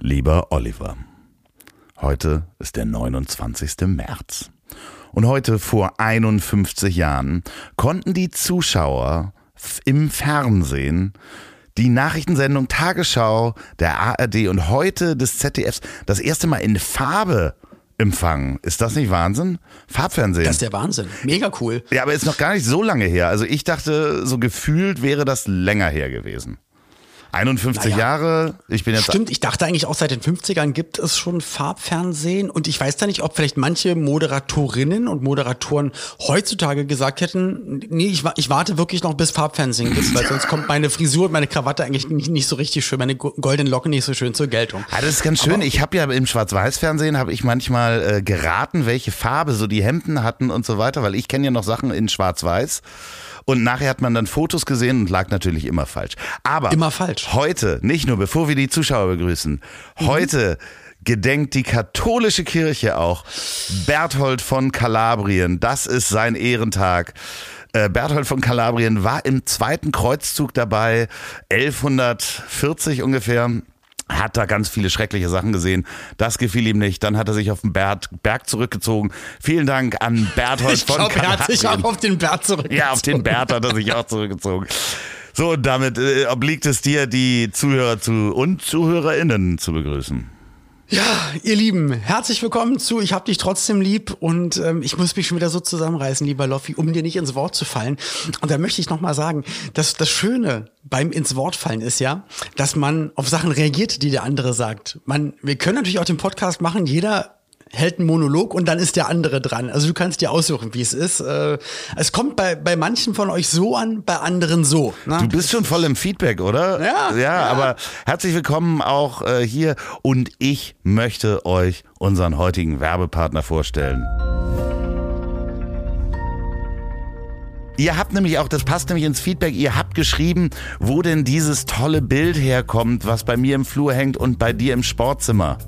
Lieber Oliver, heute ist der 29. März. Und heute vor 51 Jahren konnten die Zuschauer im Fernsehen die Nachrichtensendung Tagesschau der ARD und heute des ZDFs das erste Mal in Farbe empfangen. Ist das nicht Wahnsinn? Farbfernsehen. Das ist der Wahnsinn. Mega cool. ja, aber ist noch gar nicht so lange her. Also ich dachte, so gefühlt wäre das länger her gewesen. 51 Naja. Jahre, ich bin jetzt Stimmt, ich dachte eigentlich auch seit den 50ern gibt es schon Farbfernsehen und ich weiß da nicht, ob vielleicht manche Moderatorinnen und Moderatoren heutzutage gesagt hätten, nee, ich, ich warte wirklich noch bis Farbfernsehen gibt, weil sonst kommt meine Frisur und meine Krawatte eigentlich nicht, nicht so richtig schön, meine go- goldenen Locken nicht so schön zur Geltung. Ah, das ist ganz schön. ich habe ja im Schwarz-Weiß-Fernsehen habe ich manchmal äh, geraten, welche Farbe so die Hemden hatten und so weiter, weil ich kenne ja noch Sachen in Schwarz-Weiß. Und nachher hat man dann Fotos gesehen und lag natürlich immer falsch. Aber Immer falsch. heute, nicht nur bevor wir die Zuschauer begrüßen, heute gedenkt die katholische Kirche auch Berthold von Kalabrien. Das ist sein Ehrentag. Äh, Berthold von Kalabrien war im zweiten Kreuzzug dabei, 1140 ungefähr. Hat da ganz viele schreckliche Sachen gesehen. Das gefiel ihm nicht. Dann hat er sich auf den Berg, Berg zurückgezogen. Vielen Dank an Berthold Ich von glaube, er hat sich auch auf den Bert zurück. Ja, auf den Bert hat er sich auch zurückgezogen. So, und damit äh, obliegt es dir, die Zuhörer zu und ZuhörerInnen zu begrüßen. Ja, ihr Lieben, herzlich willkommen zu Ich hab dich trotzdem lieb und ähm, ich muss mich schon wieder so zusammenreißen, lieber Loffi, um dir nicht ins Wort zu fallen. Und da möchte ich nochmal sagen, dass das Schöne beim ins Wort fallen ist ja, dass man auf Sachen reagiert, die der andere sagt. Man, wir können natürlich auch den Podcast machen, jeder hält einen Monolog und dann ist der andere dran. Also du kannst dir aussuchen, wie es ist. Äh, es kommt bei, bei manchen von euch so an, bei anderen so. Ne? Du bist schon voll im Feedback, oder? Ja, Ja, ja. aber herzlich willkommen auch äh, hier und ich möchte euch unseren heutigen Werbepartner vorstellen. Ihr habt nämlich auch, das passt nämlich ins Feedback, ihr habt geschrieben, wo denn dieses tolle Bild herkommt, was bei mir im Flur hängt und bei dir im Sportzimmer.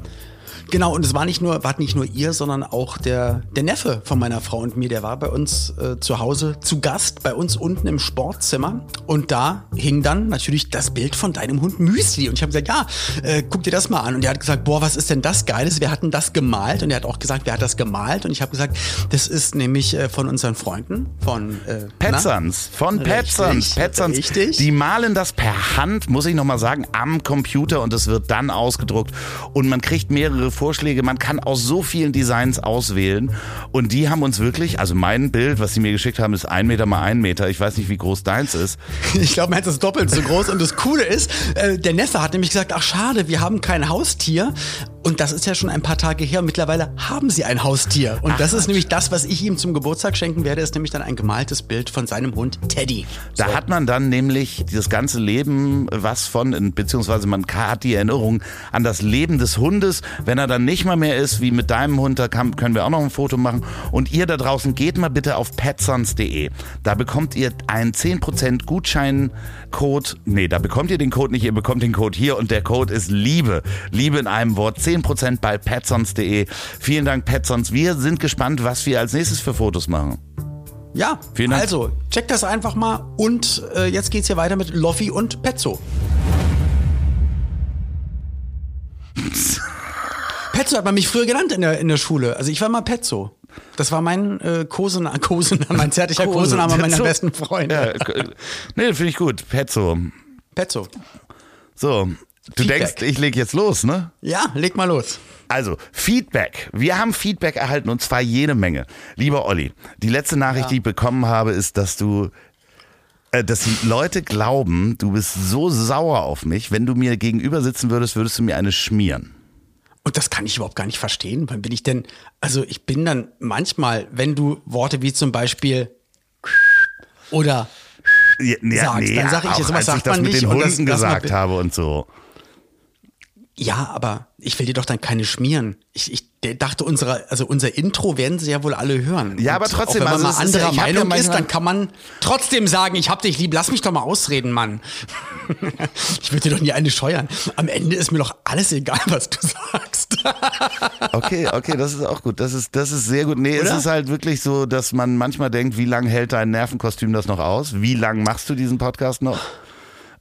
Genau, und es war nicht nur, war nicht nur ihr, sondern auch der, der Neffe von meiner Frau und mir, der war bei uns äh, zu Hause zu Gast, bei uns unten im Sportzimmer. Und da hing dann natürlich das Bild von deinem Hund Müsli. Und ich habe gesagt, ja, äh, guck dir das mal an. Und er hat gesagt, boah, was ist denn das Geiles? Wir hatten das gemalt. Und er hat auch gesagt, wer hat das gemalt? Und ich habe gesagt, das ist nämlich äh, von unseren Freunden, von äh? Petzans, von Petzans. Petzans, richtig. die malen das per Hand, muss ich nochmal sagen, am Computer und es wird dann ausgedruckt und man kriegt mehrere Vorschläge, man kann aus so vielen Designs auswählen und die haben uns wirklich, also mein Bild, was sie mir geschickt haben, ist ein Meter mal ein Meter, ich weiß nicht, wie groß deins ist. Ich glaube, meins ist doppelt so groß. Und das Coole ist, äh, der Neffe hat nämlich gesagt, ach schade, wir haben kein Haustier. Und das ist ja schon ein paar Tage her. Mittlerweile haben sie ein Haustier. Und das ist nämlich das, was ich ihm zum Geburtstag schenken werde, ist nämlich dann ein gemaltes Bild von seinem Hund Teddy. Da hat man dann nämlich das ganze Leben was von, beziehungsweise man hat die Erinnerung an das Leben des Hundes. Wenn er dann nicht mal mehr ist, wie mit deinem Hund, da kann, können wir auch noch ein Foto machen. Und ihr da draußen, geht mal bitte auf petsons.de. Da bekommt ihr einen 10% Gutscheincode. Nee, da bekommt ihr den Code nicht, ihr bekommt den Code hier und der Code ist Liebe. Liebe in einem Wort. 10% bei petsons.de. Vielen Dank, Petsons. Wir sind gespannt, was wir als nächstes für Fotos machen. Ja, Vielen Dank. also checkt das einfach mal. Und äh, jetzt geht's hier weiter mit Loffi und Petzo. Petzo hat man mich früher genannt in der, in der Schule. Also ich war mal Petzo. Das war mein äh, Kosename, Kosename, mein zärtlicher Kose- Kosename meiner besten Freunde. Ja, nee, finde ich gut. Petzo. Petzo. So, du Feedback. denkst, ich leg jetzt los, ne? Ja, leg mal los. Also, Feedback. Wir haben Feedback erhalten und zwar jede Menge. Lieber Olli, die letzte Nachricht, die ich bekommen habe, ist, dass du, äh, dass die Leute glauben, du bist so sauer auf mich. Wenn du mir gegenüber sitzen würdest, würdest du mir eine schmieren. Und das kann ich überhaupt gar nicht verstehen. Wann bin ich denn? Also ich bin dann manchmal, wenn du Worte wie zum Beispiel oder Ja, Sagst, dann sag ich jetzt, was als sagt ich das man mit nicht den und das- Hunden das gesagt habe und so. Ja, aber ich will dir doch dann keine schmieren. Ich, ich dachte, unsere, also unser Intro werden sie ja wohl alle hören. Ja, aber trotzdem, auch wenn man also mal anderer ja Meinung ist, dann kann man trotzdem sagen, ich hab dich lieb, lass mich doch mal ausreden, Mann. ich würde dir doch nie eine scheuern. Am Ende ist mir doch alles egal, was du sagst. Okay, okay, das ist auch gut. Das ist, das ist sehr gut. Nee, Oder? es ist halt wirklich so, dass man manchmal denkt, wie lange hält dein Nervenkostüm das noch aus? Wie lange machst du diesen Podcast noch?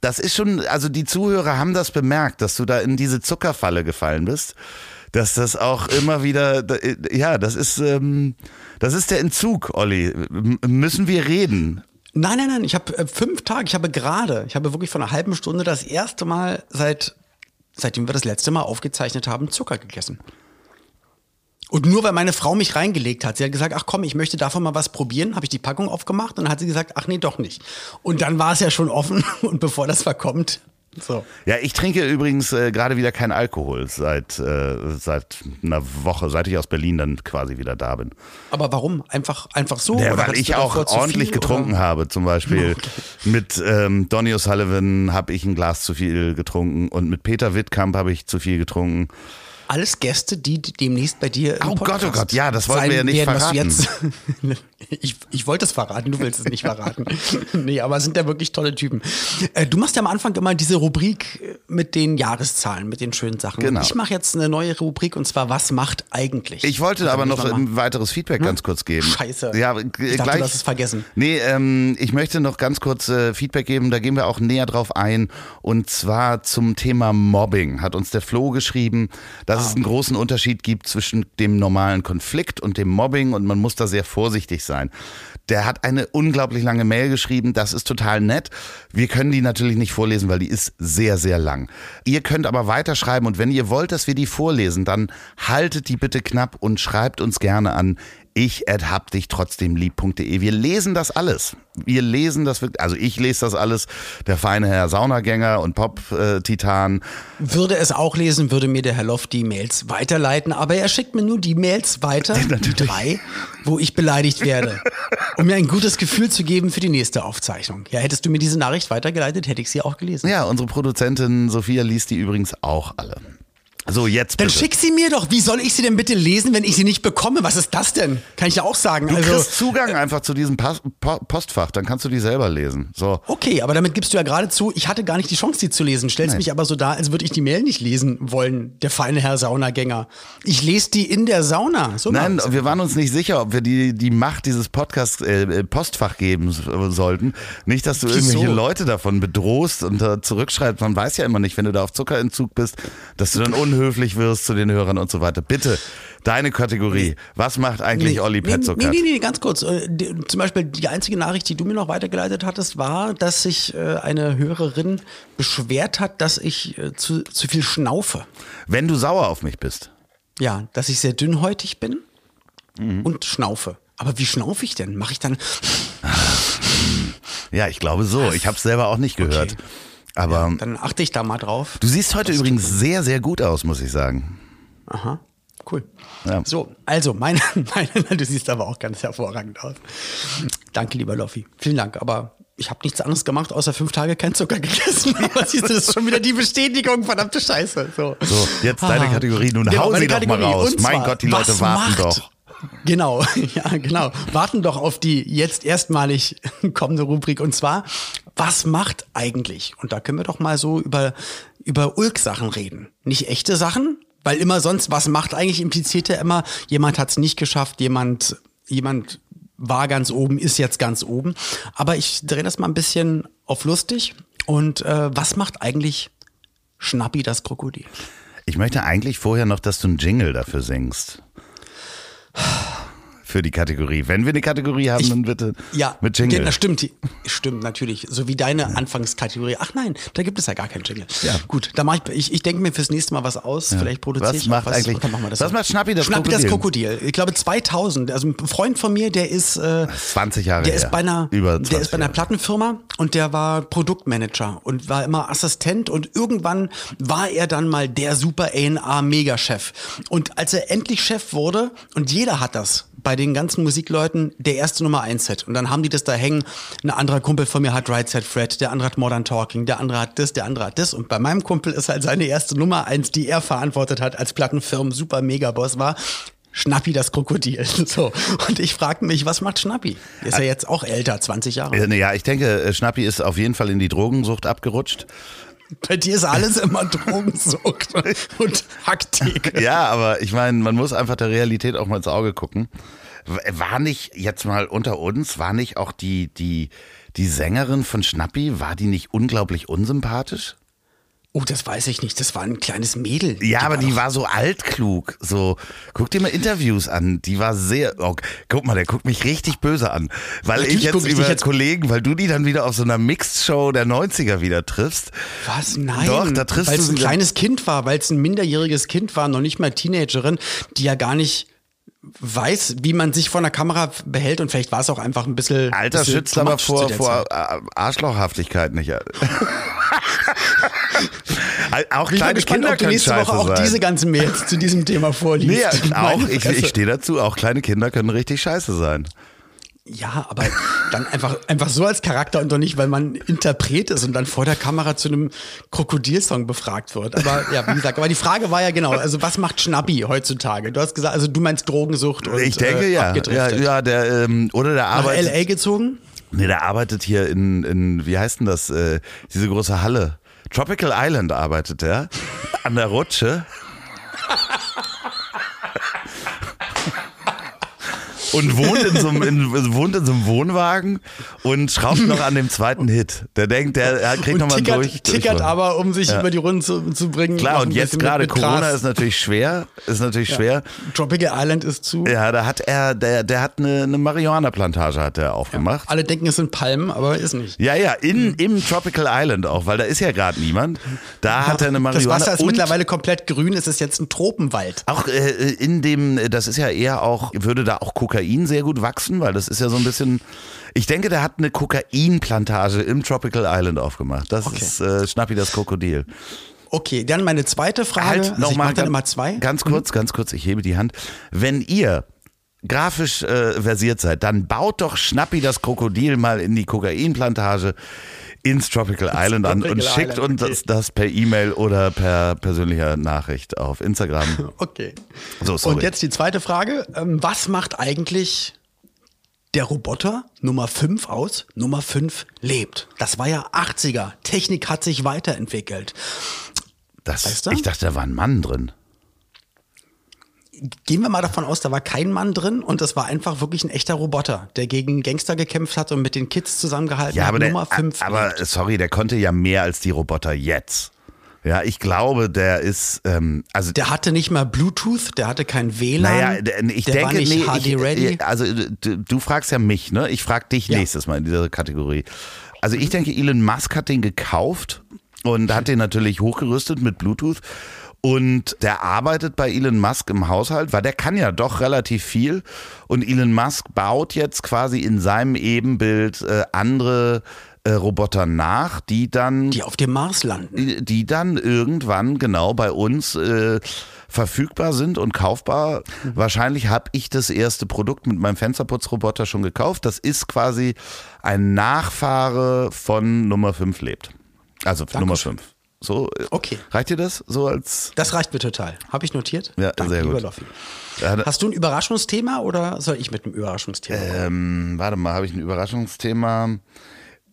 Das ist schon, also die Zuhörer haben das bemerkt, dass du da in diese Zuckerfalle gefallen bist. Dass das auch immer wieder, ja, das ist, ähm, das ist der Entzug, Olli. M müssen wir reden? Nein, nein, nein. Ich habe äh, fünf Tage. Ich habe gerade, ich habe wirklich vor einer halben Stunde das erste Mal seit, seitdem wir das letzte Mal aufgezeichnet haben, Zucker gegessen. Und nur weil meine Frau mich reingelegt hat, sie hat gesagt, ach komm, ich möchte davon mal was probieren, habe ich die Packung aufgemacht und dann hat sie gesagt, ach nee, doch nicht. Und dann war es ja schon offen und bevor das verkommt, so. Ja, ich trinke übrigens äh, gerade wieder kein Alkohol seit, äh, seit einer Woche, seit ich aus Berlin dann quasi wieder da bin. Aber warum? Einfach, einfach so? Ja, Oder weil ich auch ordentlich viel, getrunken oder? habe. Zum Beispiel mit ähm, Donny O'Sullivan habe ich ein Glas zu viel getrunken und mit Peter Wittkamp habe ich zu viel getrunken. Alles Gäste, die demnächst bei dir Oh Gott, oh Gott, ja, das wollten sein wir ja nicht werden, verraten. Ich, ich wollte es verraten, du willst es nicht verraten. nee, aber sind ja wirklich tolle Typen. Äh, du machst ja am Anfang immer diese Rubrik äh, mit den Jahreszahlen, mit den schönen Sachen. Genau. Ich mache jetzt eine neue Rubrik und zwar, was macht eigentlich? Ich wollte Und aber noch ein weiteres Feedback ganz kurz geben. Scheiße. Ja, Ich dachte, gleich. du hast es vergessen. Nee, ähm, ich möchte noch ganz kurz äh, Feedback geben, da gehen wir auch näher drauf ein. Und zwar zum Thema Mobbing. Hat uns der Flo geschrieben, dass Ah. es einen großen Unterschied gibt zwischen dem normalen Konflikt und dem Mobbing und man muss da sehr vorsichtig sein. Der hat eine unglaublich lange Mail geschrieben, das ist total nett. Wir können die natürlich nicht vorlesen, weil die ist sehr, sehr lang. Ihr könnt aber weiterschreiben und wenn ihr wollt, dass wir die vorlesen, dann haltet die bitte knapp und schreibt uns gerne an ich hab dich trotzdem lieb.de. Wir lesen das alles. Wir lesen das wirklich, also ich lese das alles. Der feine Herr Saunagänger und Pop-Titan. Würde es auch lesen, würde mir der Herr Loft die Mails weiterleiten, aber er schickt mir nur die Mails weiter, die drei, wo ich beleidigt werde, um mir ein gutes Gefühl zu geben für die nächste Aufzeichnung. Ja, hättest du mir diese Nachricht weitergeleitet, hätte ich sie auch gelesen. Ja, unsere Produzentin Sophia liest die übrigens auch alle. So, jetzt Dann bitte. schick sie mir doch. Wie soll ich sie denn bitte lesen, wenn ich sie nicht bekomme? Was ist das denn? Kann ich ja auch sagen. Du also, kriegst Zugang einfach zu diesem Pas- Po- Postfach, dann kannst du die selber lesen. So. okay, aber damit gibst du ja geradezu, ich hatte gar nicht die Chance, die zu lesen. Stellst Nein. mich aber so dar, als würde ich die Mail nicht lesen wollen, der feine Herr Saunagänger. Ich lese die in der Sauna. So Nein, wir waren uns nicht sicher, ob wir die, die Macht dieses Podcasts äh, äh, Postfach geben s- sollten. Nicht, dass du Wieso? irgendwelche Leute davon bedrohst und da zurückschreibst. Man weiß ja immer nicht, wenn du da auf Zuckerentzug bist, dass du dann unhöflich wirst zu den Hörern und so weiter. Bitte, deine Kategorie. Was macht eigentlich Olli nee, Petzokat? nee, nee, nee, ganz kurz. Äh, Zum Beispiel die einzige Nachricht, die du mir noch weitergeleitet hattest, war, dass sich äh, eine Hörerin beschwert hat, dass ich äh, zu, zu viel schnaufe. Wenn du sauer auf mich bist. Ja, dass ich sehr dünnhäutig bin Mhm. und schnaufe. Aber wie schnaufe ich denn? Mache ich dann. Ja, ich glaube so. Ich habe es selber auch nicht gehört. Aber Dann achte ich da mal drauf. du siehst heute übrigens sehr, sehr gut aus, muss ich sagen. Aha, cool. Ja. So, also, meine, meine, du siehst aber auch ganz hervorragend aus. Danke, lieber Loffi. Vielen Dank. Aber ich habe nichts anderes gemacht, außer fünf Tage kein Zucker gegessen. Aber siehst du, das ist schon wieder die Bestätigung, verdammte Scheiße. So, So, jetzt deine Ah. Kategorie. Nun Genau, hau sie doch mal raus. Und Mein zwar, Gott, die Leute warten macht, doch. Genau, ja, genau. Warten doch auf die jetzt erstmalig kommende Rubrik. Und zwar, was macht eigentlich? Und da können wir doch mal so über, über Ulk-Sachen reden. Nicht echte Sachen, weil immer sonst, was macht eigentlich impliziert ja immer, jemand hat es nicht geschafft, jemand, jemand war ganz oben, ist jetzt ganz oben. Aber ich drehe das mal ein bisschen auf lustig. Und äh, was macht eigentlich Schnappi das Krokodil? Ich möchte eigentlich vorher noch, dass du einen Jingle dafür singst. Für die Kategorie. Wenn wir eine Kategorie haben, dann bitte Ja, mit Jingle. Das stimmt, stimmt natürlich. So wie deine Anfangskategorie. Ach nein, da gibt es ja gar keinen Jingle. Ja. Gut, da mache ich, ich, ich denke mir fürs nächste Mal was aus. Vielleicht produziere Was ich macht was. eigentlich- dann machen wir das was macht Schnappi das Schnappi das Krokodil? Krokodil. Ich glaube 2000. Also ein Freund von mir, der ist, äh, 20 Jahre der her. ist bei einer, Über 20 der ist bei einer. Plattenfirma und der war Produktmanager und war immer Assistent und irgendwann war er dann mal der super A&R Megachef. Und als er endlich Chef wurde und jeder hat das bei den ganzen Musikleuten der erste Nummer 1 Set. Und dann haben die das da hängen. Ein anderer Kumpel von mir hat Right Set Fred, der andere hat Modern Talking, der andere hat das, der andere hat das. Und bei meinem Kumpel ist halt seine erste Nummer 1, die er verantwortet hat als Plattenfirmen super Megaboss war. Schnappi das Krokodil. So. Und ich frage mich, was macht Schnappi? Ist ja jetzt auch älter, 20 Jahre. Äh, Ja, ich denke, äh, Schnappi ist auf jeden Fall in die Drogensucht abgerutscht. Bei dir ist alles immer Drogensucht und Hacktheke. Ja, aber ich meine, man muss einfach der Realität auch mal ins Auge gucken. War nicht, jetzt mal unter uns, war nicht auch die, die, die Sängerin von Schnappi, war die nicht unglaublich unsympathisch? Oh, das weiß ich nicht. Das war ein kleines Mädel. Ja, aber die doch- war so altklug. So, guck dir mal Interviews an. Die war sehr. Oh, guck mal, der guckt mich richtig böse an. Weil Natürlich ich jetzt ich über jetzt- Kollegen, weil du die dann wieder auf so einer Mixed-Show der 90er wieder triffst. Was? Nein. Doch, da triffst Weil du es ein kleines Kind war, weil es ein minderjähriges Kind war, noch nicht mal Teenagerin, die ja gar nicht weiß, wie man sich vor einer Kamera behält und vielleicht war es auch einfach ein bisschen. Alter bisschen schützt aber vor, vor Arschlochhaftigkeit nicht. auch Ich bin kleine gespannt, Kinder ob du können nächste Woche auch sein. diese ganzen Mails zu diesem Thema vorliest. Nee, auch, ich, ich stehe dazu, auch kleine Kinder können richtig scheiße sein. Ja, aber dann einfach, einfach so als Charakter und doch nicht, weil man Interpret ist und dann vor der Kamera zu einem Krokodilsong befragt wird. Aber ja, wie gesagt, aber die Frage war ja genau, also was macht Schnappi heutzutage? Du hast gesagt, also du meinst Drogensucht und ich denke äh, ja. Ja, der, ähm, oder der Nach arbeitet. L.A. gezogen? Nee, der arbeitet hier in, in wie heißt denn das, äh, diese große Halle. Tropical Island arbeitet der. An der Rutsche. Und wohnt in so einem, in, wohnt in so einem Wohnwagen und schraubt noch an dem zweiten Hit. Der denkt, der er kriegt nochmal durch. tickert durch- aber, um sich über die Runden zu, zu bringen. Klar, und jetzt gerade Corona Gras. ist natürlich schwer. Ist natürlich schwer. Tropical Island ist zu. Ja, da hat er, der, der hat eine, eine Marihuana-Plantage hat er aufgemacht. Alle denken, es sind Palmen, aber ist nicht. Ja, ja, in, im Tropical Island auch, weil da ist ja gerade niemand. Da hat er eine Das Marihuana. Wasser ist mittlerweile komplett grün, es ist jetzt ein Tropenwald. auch äh, in dem, das ist ja eher auch, würde da auch Kokain sehr gut wachsen, weil das ist ja so ein bisschen. Ich denke, der hat eine Kokainplantage im Tropical Island aufgemacht. Das Okay. ist äh, Schnappi das Krokodil. Okay, dann meine zweite Frage. Halt also ich nochmal dann ganz, immer zwei. Mhm. ganz kurz, ganz kurz, ich hebe die Hand. Wenn ihr grafisch äh, versiert seid, dann baut doch Schnappi das Krokodil mal in die Kokainplantage ins Tropical Island an Tropical und schickt Island, uns okay. das, das per E-Mail oder per persönlicher Nachricht auf Instagram. Okay. So, sorry. Und jetzt die zweite Frage. Ähm, Was macht eigentlich der Roboter Nummer 5 aus? Nummer 5 lebt. Das war ja 80er. Technik hat sich weiterentwickelt. Das, Weißt du? Ich dachte, da war ein Mann drin. Gehen wir mal davon aus, da war kein Mann drin und das war einfach wirklich ein echter Roboter, der gegen Gangster gekämpft hat und mit den Kids zusammengehalten Ja, hat. aber, der, Nummer 5 aber sorry, der konnte ja mehr als die Roboter jetzt. Ja, ich glaube, der ist, ähm, also Der hatte nicht mal Bluetooth, der hatte kein WLAN. Naja, ich der denke, war nicht nee, HD-ready. ich, also du, du fragst ja mich, ne? Ich frag dich Ja. nächstes Mal in dieser Kategorie. Also ich denke, Elon Musk hat den gekauft und hat den natürlich hochgerüstet mit Bluetooth. Und der arbeitet bei Elon Musk im Haushalt, weil der kann ja doch relativ viel. Und Elon Musk baut jetzt quasi in seinem Ebenbild äh, andere äh, Roboter nach, die dann die auf dem Mars landen. die, die dann irgendwann genau bei uns äh, verfügbar sind und kaufbar. Wahrscheinlich habe ich das erste Produkt mit meinem Fensterputzroboter schon gekauft. Das ist quasi ein Nachfahre von Nummer 5 lebt. Also Nummer 5. So, Okay. Reicht dir das so als Das reicht mir total. Habe ich notiert? Ja, Danke, sehr gut. Loffi. Hast du ein Überraschungsthema oder soll ich mit einem Überraschungsthema? ähm, warte mal, habe ich ein Überraschungsthema?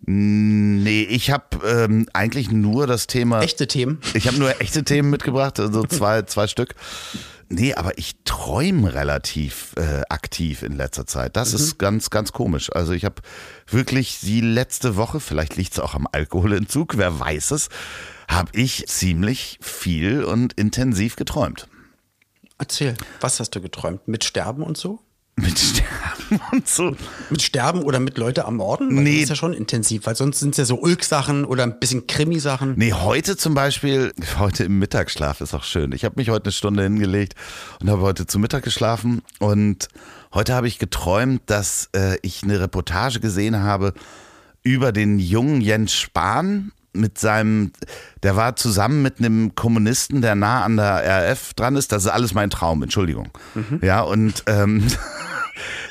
Nee, ich habe ähm, eigentlich nur das Thema Echte Themen. Ich habe nur echte Themen mitgebracht, also zwei, zwei Stück. Nee, aber ich träume relativ äh, aktiv in letzter Zeit. Das ist ganz, ganz komisch. Also ich habe wirklich die letzte Woche, vielleicht liegt es auch am Alkoholentzug, wer weiß es, habe ich ziemlich viel und intensiv geträumt. Erzähl, was hast du geträumt? Mit Sterben und so? Mit Sterben und so. Mit Sterben oder mit Leute ermorden? Weil Nee. Das ist ja schon intensiv, weil sonst sind es ja so Ulk-Sachen oder ein bisschen Krimi-Sachen. Nee, heute zum Beispiel, heute im Mittagsschlaf ist auch schön. Ich habe mich heute eine Stunde hingelegt und habe heute zu Mittag geschlafen. Und heute habe ich geträumt, dass äh, ich eine Reportage gesehen habe über den jungen Jens Spahn mit seinem, der war zusammen mit einem Kommunisten, der nah an der RF dran ist. Das ist alles mein Traum, Entschuldigung. Ja, und ähm,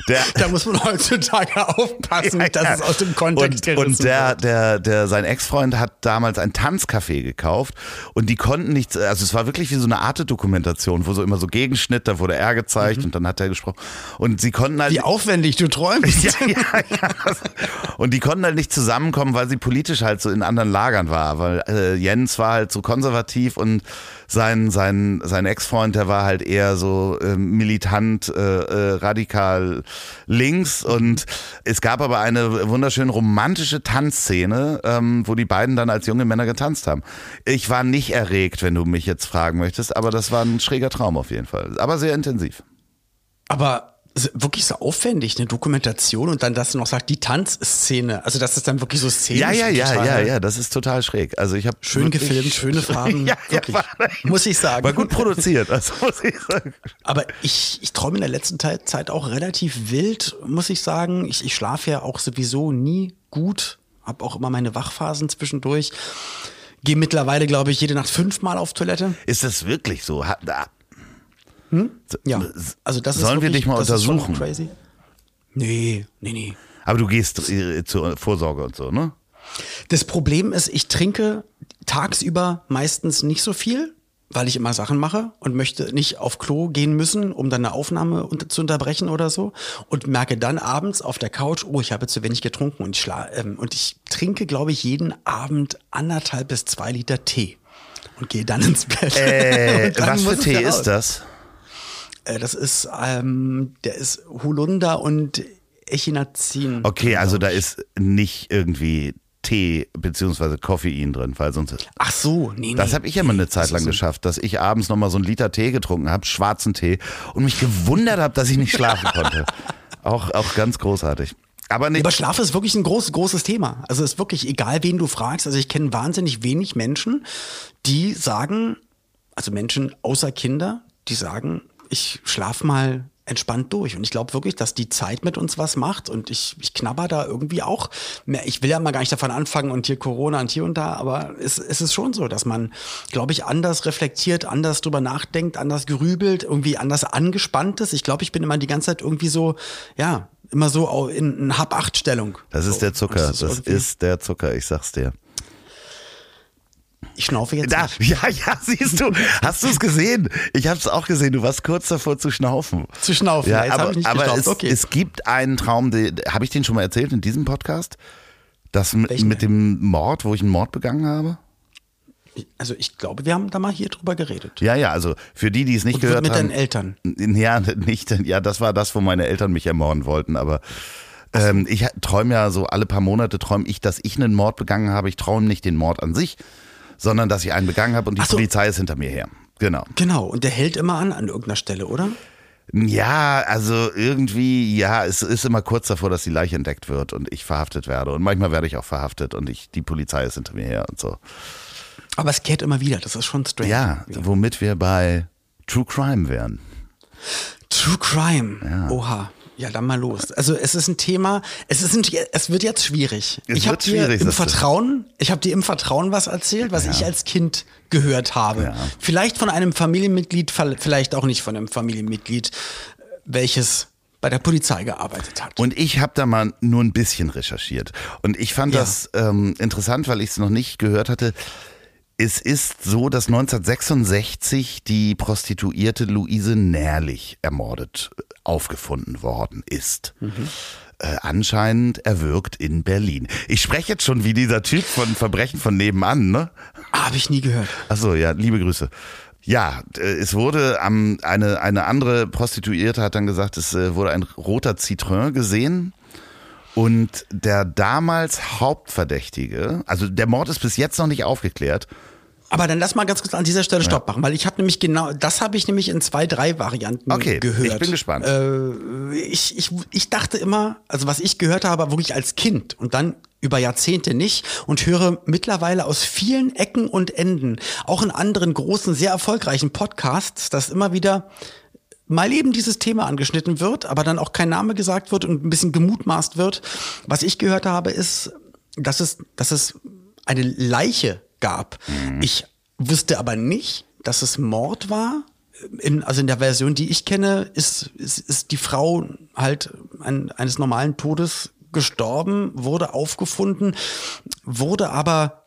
Der, da muss man heutzutage aufpassen, ja, dass ja. es aus dem Kontext Und, und der, der, der, sein Ex-Freund hat damals ein Tanzcafé gekauft und die konnten nicht, also es war wirklich wie so eine Arte-Dokumentation, wo so immer so Gegenschnitt, da wurde er gezeigt mhm. und dann hat er gesprochen. Und sie konnten halt. Wie aufwendig du träumst. ja, ja, ja. Und die konnten halt nicht zusammenkommen, weil sie politisch halt so in anderen Lagern war, weil äh, Jens war halt so konservativ und sein, sein, sein Ex-Freund, der war halt eher so äh, militant, äh, radikal links. Und es gab aber eine wunderschön romantische Tanzszene, ähm, wo die beiden dann als junge Männer getanzt haben. Ich war nicht erregt, wenn du mich jetzt fragen möchtest, aber das war ein schräger Traum auf jeden Fall. Aber sehr intensiv. Aber wirklich so aufwendig, eine Dokumentation und dann, dass du noch sagt, die Tanzszene. Also, das ist dann wirklich so Szene. Ja, ja, ja, ja, ja, das ist total schräg. Also, ich habe schön gefilmt, schöne Farben. ja, wirklich, ja, war, muss ich sagen. War gut produziert, also muss ich sagen. Aber ich, ich träume in der letzten Zeit auch relativ wild, muss ich sagen. Ich, ich schlafe ja auch sowieso nie gut, habe auch immer meine Wachphasen zwischendurch. Gehe mittlerweile, glaube ich, jede Nacht fünfmal auf Toilette. Ist das wirklich so? Hm? Ja. Also das Sollen ist wir dich mal untersuchen? Crazy. Nee, nee, nee. Aber du gehst äh, zur Vorsorge und so, ne? Das Problem ist, ich trinke tagsüber meistens nicht so viel, weil ich immer Sachen mache und möchte nicht auf Klo gehen müssen, um dann eine Aufnahme unter zu unterbrechen oder so. Und merke dann abends auf der Couch, oh, ich habe zu wenig getrunken und ich, schla ähm, und ich trinke, glaube ich, jeden Abend anderthalb bis zwei Liter Tee und gehe dann ins Bett. Äh, was für Tee ist das? Äh, das ist, ähm, der ist Holunder und Echinazin. Okay, also da ist nicht irgendwie Tee beziehungsweise Koffein drin, weil sonst. Ach so, nee, nee. Das habe ich ja mal eine Zeit lang so geschafft, dass ich abends nochmal so einen Liter Tee getrunken habe, schwarzen Tee, und mich gewundert habe, dass ich nicht schlafen konnte. auch, auch ganz großartig. Aber, nicht Aber Schlaf ist wirklich ein großes, großes Thema. Also es ist wirklich egal, wen du fragst. Also ich kenne wahnsinnig wenig Menschen, die sagen, also Menschen außer Kinder, die sagen, ich schlaf mal entspannt durch. Und ich glaube wirklich, dass die Zeit mit uns was macht. Und ich, ich knabber da irgendwie auch mehr. Ich will ja mal gar nicht davon anfangen und hier Corona und hier und da, aber es, es ist schon so, dass man, glaube ich, anders reflektiert, anders drüber nachdenkt, anders gerübelt, irgendwie anders angespannt ist. Ich glaube, ich bin immer die ganze Zeit irgendwie so, ja, immer so in, in Hab-Acht-Stellung. Das ist so. der Zucker. Das, ist, das ist der Zucker, ich sag's dir. Ich schnaufe jetzt. Da, ja, ja, siehst du. Hast du es gesehen? Ich habe es auch gesehen. Du warst kurz davor zu schnaufen. Zu schnaufen. Ja, jetzt aber, aber es, okay. es, gibt einen Traum, habe ich den schon mal erzählt in diesem Podcast? Das mit, mit dem Mord, wo ich einen Mord begangen habe? Also ich glaube, wir haben da mal hier drüber geredet. Ja, ja, also für die, die es nicht Und gehört mit haben. Mit deinen Eltern. Ja, nicht, ja, das war das, wo meine Eltern mich ermorden wollten, aber ähm, ich träume ja so alle paar Monate träume ich, dass ich einen Mord begangen habe. Ich träume nicht den Mord an sich, sondern dass ich einen begangen habe und die so. Polizei ist hinter mir her. Genau. Genau, und der hält immer an an irgendeiner Stelle, oder? Ja, also irgendwie, ja, es ist immer kurz davor, dass die Leiche entdeckt wird und ich verhaftet werde. Und manchmal werde ich auch verhaftet und ich, die Polizei ist hinter mir her und so. Aber es kehrt immer wieder, das ist schon strange. Ja, womit wir bei True Crime wären. True Crime, ja. oha. Ja, dann mal los. Also es ist ein Thema, es ist ein, es wird jetzt schwierig. Es ich habe dir im Vertrauen, ich habe dir im Vertrauen was erzählt, was ja. ich als Kind gehört habe. Ja. Vielleicht von einem Familienmitglied, vielleicht auch nicht von einem Familienmitglied, welches bei der Polizei gearbeitet hat. Und ich habe da mal nur ein bisschen recherchiert. Und ich fand ja. das ähm, interessant, weil ich es noch nicht gehört hatte. Es ist so, dass 1966 die Prostituierte Luise Nährlich ermordet äh, aufgefunden worden ist. Mhm. Äh, anscheinend erwürgt in Berlin. Ich spreche jetzt schon wie dieser Typ von Verbrechen von nebenan, ne? Habe ich nie gehört. Achso, ja, liebe Grüße. Ja, äh, es wurde am, eine, eine andere Prostituierte hat dann gesagt, es äh, wurde ein roter Citroën gesehen. Und der damals Hauptverdächtige, also der Mord ist bis jetzt noch nicht aufgeklärt, aber dann lass mal ganz kurz an dieser Stelle Stopp machen, weil ich habe nämlich genau, das habe ich nämlich in zwei, drei Varianten okay, gehört. Ich bin gespannt. Äh, ich, ich, ich dachte immer, also was ich gehört habe, wirklich als Kind und dann über Jahrzehnte nicht und höre mittlerweile aus vielen Ecken und Enden, auch in anderen großen, sehr erfolgreichen Podcasts, dass immer wieder mal eben dieses Thema angeschnitten wird, aber dann auch kein Name gesagt wird und ein bisschen gemutmaßt wird. Was ich gehört habe, ist, dass es, dass es eine Leiche gab. Mhm. Ich wusste aber nicht, dass es Mord war. in, also in der Version, die ich kenne, ist, ist, ist die Frau halt ein, eines normalen Todes gestorben, wurde aufgefunden, wurde aber,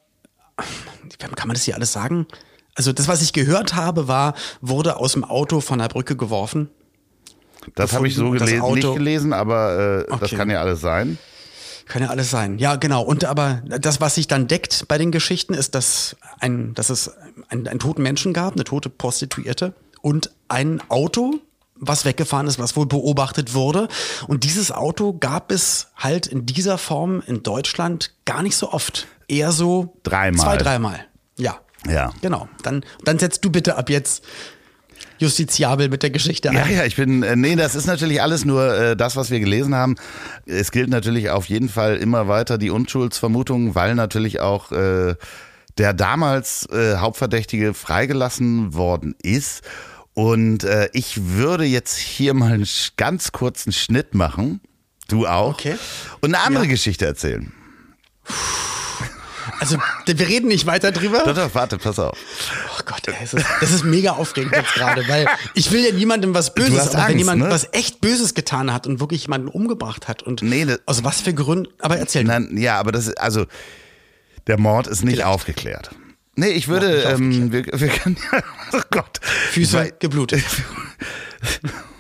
kann man das hier alles sagen? Also das, was ich gehört habe, war, wurde aus dem Auto von der Brücke geworfen. Das habe ich so gelesen, nicht gelesen, aber äh, okay. das kann ja alles sein. Kann ja alles sein. Ja, genau. Und aber das, was sich dann deckt bei den Geschichten, ist, dass, ein, dass es einen, einen toten Menschen gab, eine tote Prostituierte und ein Auto, was weggefahren ist, was wohl beobachtet wurde. Und dieses Auto gab es halt in dieser Form in Deutschland gar nicht so oft. Eher so dreimal. zwei, dreimal. Ja. Ja. Genau. Dann, dann setzt du bitte ab jetzt justiziabel mit der Geschichte ein. Ja, ja, ich bin, äh, nee, das ist natürlich alles nur äh, das, was wir gelesen haben. Es gilt natürlich auf jeden Fall immer weiter die Unschuldsvermutung, weil natürlich auch äh, der damals äh, Hauptverdächtige freigelassen worden ist. Und äh, ich würde jetzt hier mal einen ganz kurzen Schnitt machen. Du auch. Okay. Und eine andere ja. Geschichte erzählen. Also, wir reden nicht weiter drüber. Doch, doch, warte, pass auf. Oh Gott, ey, das, ist, das ist mega aufregend jetzt gerade, weil ich will ja niemandem was Böses, aber Angst, wenn jemand ne? was echt Böses getan hat und wirklich jemanden umgebracht hat und nee, das, aus was für Gründen, aber erzähl. Nein, ja, aber das ist, also, der Mord ist nicht Vielleicht. aufgeklärt. Nee, ich würde, ähm, wir, wir können ja, oh Gott. Füße Weil, geblutet.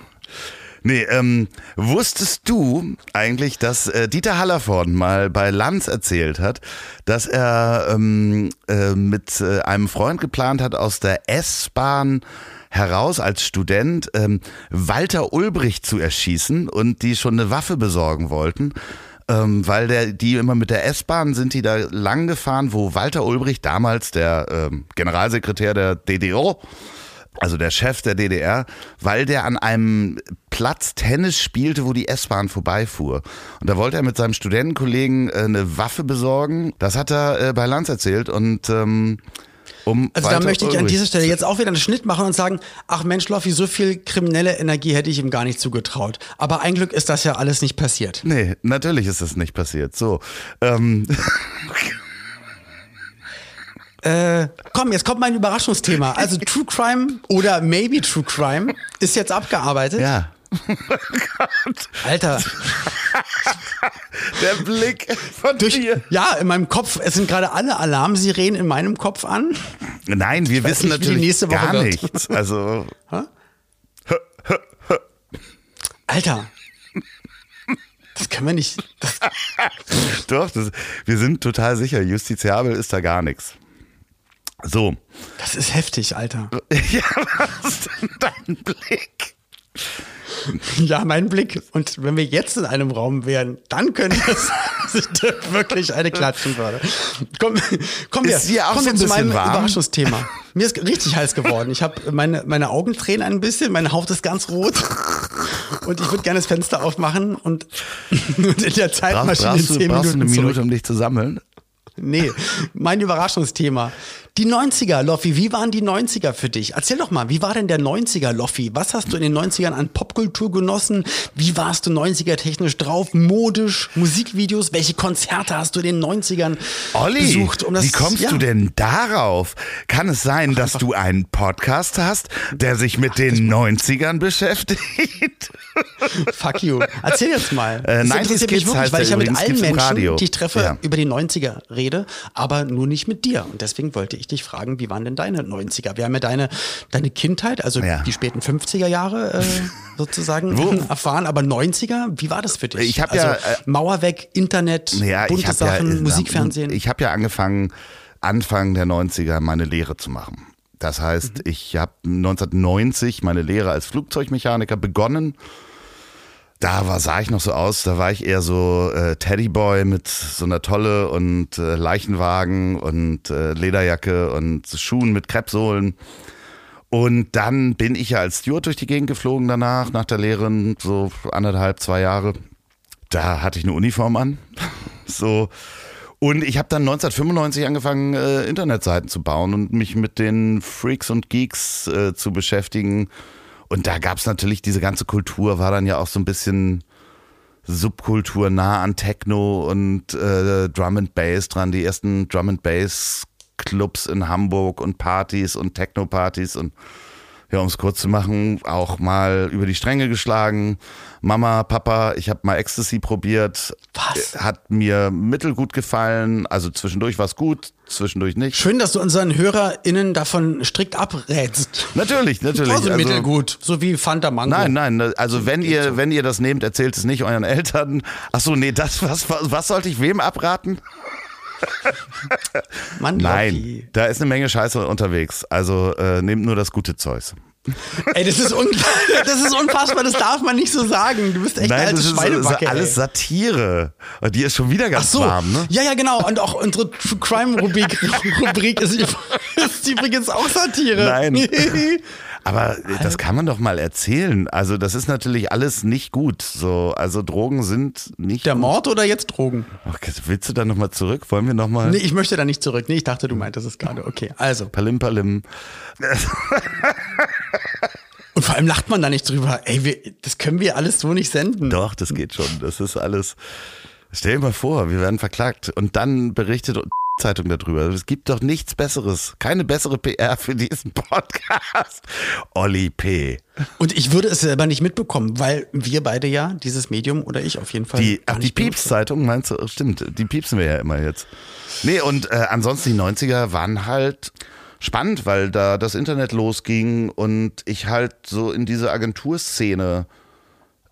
Nee, ähm, wusstest du eigentlich, dass äh, Dieter Hallervorden mal bei Lanz erzählt hat, dass er ähm, äh, mit äh, einem Freund geplant hat, aus der S-Bahn heraus als Student ähm, Walter Ulbricht zu erschießen und die schon eine Waffe besorgen wollten? ähm, weil der, die immer mit der S-Bahn sind die da lang gefahren, wo Walter Ulbricht, damals der ähm, Generalsekretär der DDR, also der Chef der DDR, weil der an einem Platz Tennis spielte, wo die S-Bahn vorbeifuhr. Und da wollte er mit seinem Studentenkollegen äh, eine Waffe besorgen. Das hat er äh, bei Lanz erzählt und ähm, um also da möchte ich an dieser Stelle jetzt auch wieder einen Schnitt machen und sagen, ach Mensch, Loffi, so viel kriminelle Energie hätte ich ihm gar nicht zugetraut. Aber ein Glück ist das ja alles nicht passiert. Nee, natürlich ist das nicht passiert. So. Ähm. Äh, komm, jetzt kommt mein Überraschungsthema. Also True Crime oder Maybe True Crime ist jetzt abgearbeitet. Ja. Oh. Alter. Der Blick von Durch, dir. Ja, in meinem Kopf, es sind gerade alle Alarmsirenen in meinem Kopf an. Nein, wir wissen nicht, natürlich nächste Woche gar wird. nichts. Also. Alter. Das können wir nicht. Doch, das, wir sind total sicher, justiziabel ist da gar nichts. So. Das ist heftig, Alter. Ja, was ist denn dein Blick? Ja, mein Blick. Und wenn wir jetzt in einem Raum wären, dann könnte es wirklich eine klatschen würde. Komm, komm auch komm so zu meinem warm? Überraschungsthema. Mir ist richtig heiß geworden. Ich habe meine, meine Augen tränen ein bisschen, meine Haut ist ganz rot. Und ich würde gerne das Fenster aufmachen und, und in der Zeitmaschine brauchst, brauchst, 10 brauchst Minuten eine Minute, zurück. um dich zu sammeln? Nee, mein Überraschungsthema. Die 90er, Loffi, wie waren die 90er für dich? Erzähl doch mal, wie war denn der 90er, Loffi? Was hast du in den 90ern an Popkultur genossen? Wie warst du 90er technisch drauf? Modisch, Musikvideos? Welche Konzerte hast du in den 90ern Olli, besucht? Um das, wie kommst ja. du denn darauf? Kann es sein, dass du einen Podcast hast, der sich mit den 90ern beschäftigt? Fuck you. Erzähl jetzt mal. Äh, Das 90s interessiert mich Kids wirklich, heißt weil der ich ja mit allen Menschen, Radio. die ich treffe, Ja. über die 90er rede, aber nur nicht mit dir. Und deswegen wollte ich dich fragen, wie waren denn deine 90er? Wir haben ja deine, deine Kindheit, also Ja. die späten 50er Jahre äh, sozusagen Wo- erfahren, aber 90er, wie war das für dich? Ich hab also, ja, äh, Mauer weg, Internet, Ja, bunte Sachen, ja, Musikfernsehen. Ich habe ja angefangen, Anfang der 90er meine Lehre zu machen. Das heißt, Mhm. ich habe 1990 meine Lehre als Flugzeugmechaniker begonnen. Da war, sah ich noch so aus, da war ich eher so äh, Teddyboy mit so einer Tolle und äh, Leichenwagen und äh, Lederjacke und Schuhen mit Kreppsohlen. Und dann bin ich ja als Steward durch die Gegend geflogen danach, nach der Lehre, so anderthalb, zwei Jahre. Da hatte ich eine Uniform an. So. Und ich habe dann 1995 angefangen, äh, Internetseiten zu bauen und mich mit den Freaks und Geeks äh, zu beschäftigen. Und da gab's natürlich diese ganze Kultur, war dann ja auch so ein bisschen Subkultur nah an Techno und äh, Drum and Bass dran. Die ersten Drum and Bass Clubs in Hamburg und Partys und Techno-Partys und ja, um es kurz zu machen, auch mal über die Stränge geschlagen. Mama, Papa, ich habe mal Ecstasy probiert. Was? Hat mir mittelgut gefallen. Also zwischendurch war es gut, zwischendurch nicht. Schön, dass du unseren HörerInnen davon strikt abrätst. Natürlich, natürlich. Also, Also- mittelgut, so wie Fanta Mango. Nein, nein, also wenn ihr, wenn ihr das nehmt, erzählt es nicht euren Eltern. Ach so, nee, das, was, was, was sollte ich wem abraten? Mann, Nein, Lotti. da ist eine Menge Scheiße unterwegs. Also äh, nehmt nur das gute Zeugs. Ey, das ist, das ist unfassbar, das darf man nicht so sagen. Du bist echt eine Nein, alte das ist, Schweinebacke. alles. Satire. Und die ist schon wieder Ach ganz so, warm, ne? ja, ja, genau. Und auch unsere True Crime Rubrik, Rubrik ist, ist übrigens auch Satire. Nein. Aber das kann man doch mal erzählen. Also das ist natürlich alles nicht gut. So, also Drogen sind nicht. Der gut. Mord oder jetzt Drogen? Ach, willst du da nochmal zurück? Wollen wir nochmal? Nee, ich möchte da nicht zurück. Nee, ich dachte, du meintest es gerade. Okay, also. Palim Palim. Und vor allem lacht man da nicht drüber. Ey, wir, das können wir alles so nicht senden. Doch, das geht schon. Das ist alles. Stell dir mal vor, wir werden verklagt und dann berichtet Zeitung darüber. Es gibt doch nichts Besseres. Keine bessere PR für diesen Podcast. Olli P. Und ich würde es selber nicht mitbekommen, weil wir beide ja, dieses Medium oder ich auf jeden Fall. Die, ach, die. Pieps-Zeitung meinst du? Stimmt, die piepsen wir ja immer jetzt. Nee, und äh, ansonsten die 90er waren halt spannend, weil da das Internet losging und ich halt so in diese Agenturszene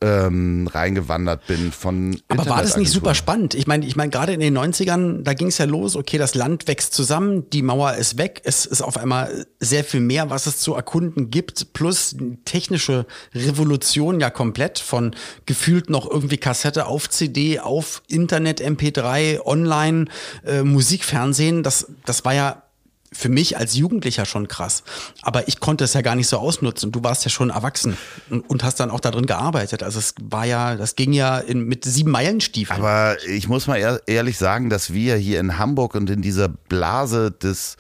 ähm, reingewandert bin von Aber war das nicht super spannend? Ich meine, ich meine, gerade in den 90ern, da ging es ja los, okay, das Land wächst zusammen, die Mauer ist weg, es ist auf einmal sehr viel mehr, was es zu erkunden gibt, plus technische Revolution ja komplett von gefühlt noch irgendwie Kassette auf CD, auf Internet, MP3, online, äh, Musik, Fernsehen, das, das war ja für mich als Jugendlicher schon krass. Aber ich konnte es ja gar nicht so ausnutzen. Du warst ja schon erwachsen und, und hast dann auch darin gearbeitet. Also es war ja, das ging ja in, mit sieben Meilenstiefeln. Aber ich muss mal ehr- ehrlich sagen, dass wir hier in Hamburg und in dieser Blase des,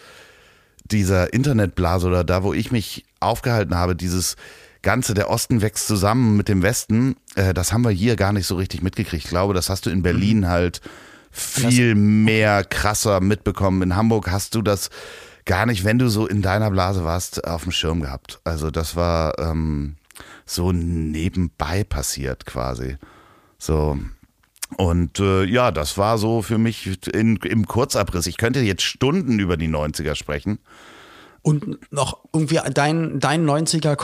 dieser Internetblase oder da, wo ich mich aufgehalten habe, dieses Ganze, der Osten wächst zusammen mit dem Westen, äh, das haben wir hier gar nicht so richtig mitgekriegt. Ich glaube, das hast du in Berlin halt viel mehr krasser mitbekommen. In Hamburg hast du das gar nicht, wenn du so in deiner Blase warst, auf dem Schirm gehabt. Also das war ähm, so nebenbei passiert quasi. So. Und äh, ja, das war so für mich in, im Kurzabriss. Ich könnte jetzt Stunden über die 90er sprechen. Und noch irgendwie dein, dein 90er